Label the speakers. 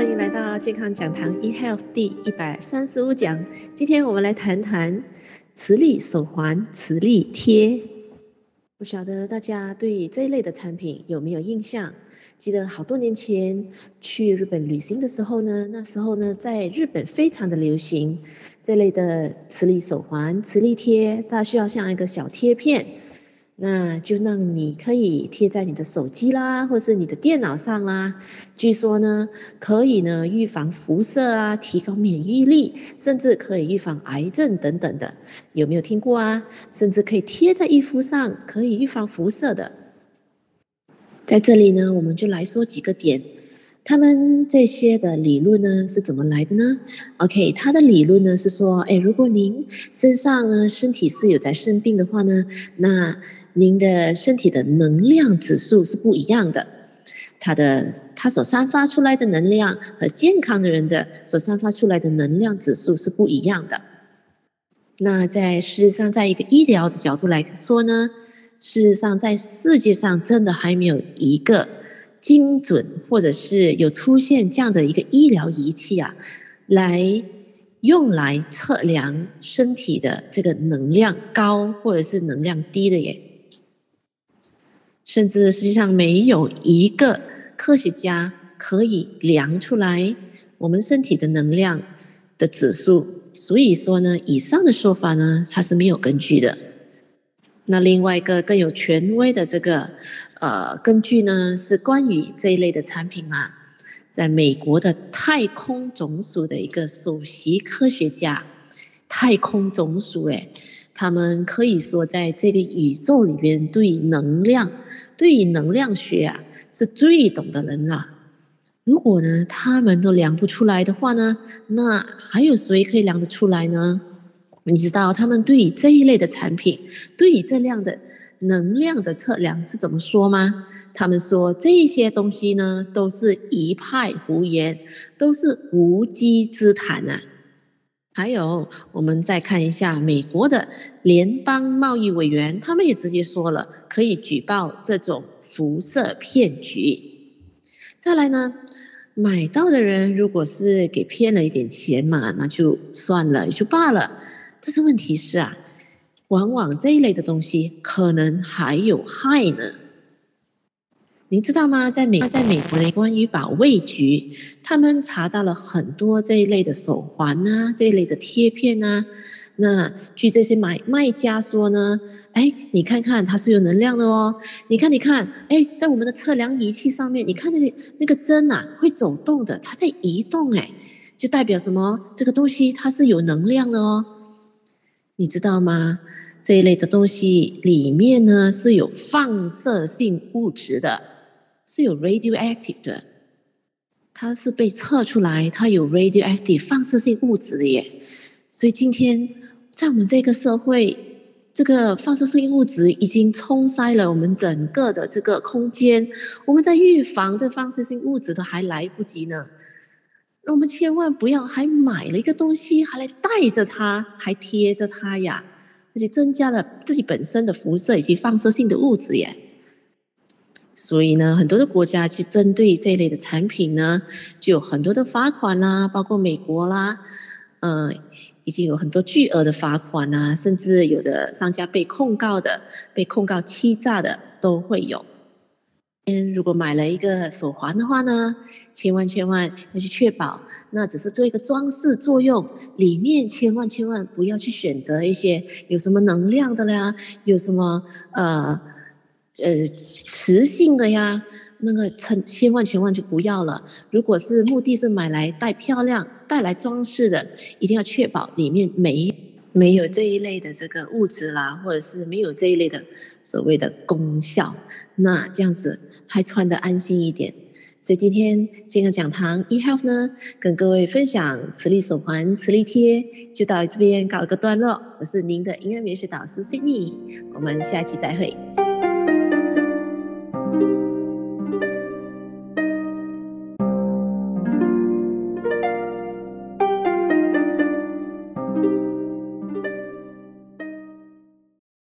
Speaker 1: 欢迎来到健康讲堂 eHealth 第一百三十五讲。今天我们来谈谈磁力手环、磁力贴。不晓得大家对这一类的产品有没有印象？记得好多年前去日本旅行的时候呢，那时候呢，在日本非常的流行这类的磁力手环、磁力贴，它需要像一个小贴片。那就让你可以贴在你的手机啦，或是你的电脑上啦。据说呢，可以呢预防辐射啊，提高免疫力，甚至可以预防癌症等等的。有没有听过啊？甚至可以贴在衣服上，可以预防辐射的。在这里呢，我们就来说几个点。他们这些的理论呢是怎么来的呢？OK，他的理论呢是说，哎，如果您身上呢身体是有在生病的话呢，那您的身体的能量指数是不一样的，它的它所散发出来的能量和健康的人的所散发出来的能量指数是不一样的。那在事实上，在一个医疗的角度来说呢，事实上在世界上真的还没有一个精准或者是有出现这样的一个医疗仪器啊，来用来测量身体的这个能量高或者是能量低的耶。甚至实际上没有一个科学家可以量出来我们身体的能量的指数，所以说呢，以上的说法呢，它是没有根据的。那另外一个更有权威的这个呃根据呢，是关于这一类的产品嘛，在美国的太空总署的一个首席科学家，太空总署诶，他们可以说在这个宇宙里边对能量。对于能量学啊，是最懂的人了。如果呢，他们都量不出来的话呢，那还有谁可以量得出来呢？你知道他们对于这一类的产品，对于这样的能量的测量是怎么说吗？他们说这些东西呢，都是一派胡言，都是无稽之谈啊。还有，我们再看一下美国的联邦贸易委员，他们也直接说了，可以举报这种辐射骗局。再来呢，买到的人如果是给骗了一点钱嘛，那就算了，也就罢了。但是问题是啊，往往这一类的东西可能还有害呢。您知道吗？在美在美国的关于保卫局，他们查到了很多这一类的手环啊，这一类的贴片啊。那据这些买卖家说呢，哎，你看看它是有能量的哦。你看，你看，哎，在我们的测量仪器上面，你看那个那个针啊，会走动的，它在移动，哎，就代表什么？这个东西它是有能量的哦。你知道吗？这一类的东西里面呢是有放射性物质的。是有 radioactive 的，它是被测出来，它有 radioactive 放射性物质的耶。所以今天在我们这个社会，这个放射性物质已经冲塞了我们整个的这个空间，我们在预防这放射性物质都还来不及呢。那我们千万不要还买了一个东西，还来带着它，还贴着它呀，而且增加了自己本身的辐射以及放射性的物质耶。所以呢，很多的国家去针对这一类的产品呢，就有很多的罚款啦，包括美国啦，嗯，已经有很多巨额的罚款啦，甚至有的商家被控告的，被控告欺诈的都会有。嗯，如果买了一个手环的话呢，千万千万要去确保，那只是做一个装饰作用，里面千万千万不要去选择一些有什么能量的啦，有什么呃。呃，磁性的呀，那个千千万千万就不要了。如果是目的是买来带漂亮、带来装饰的，一定要确保里面没没有这一类的这个物质啦，或者是没有这一类的所谓的功效，那这样子还穿得安心一点。所以今天健康讲堂 eHealth 呢，跟各位分享磁力手环、磁力贴，就到这边告一个段落。我是您的营养美学导师 Sydney，我们下期再会。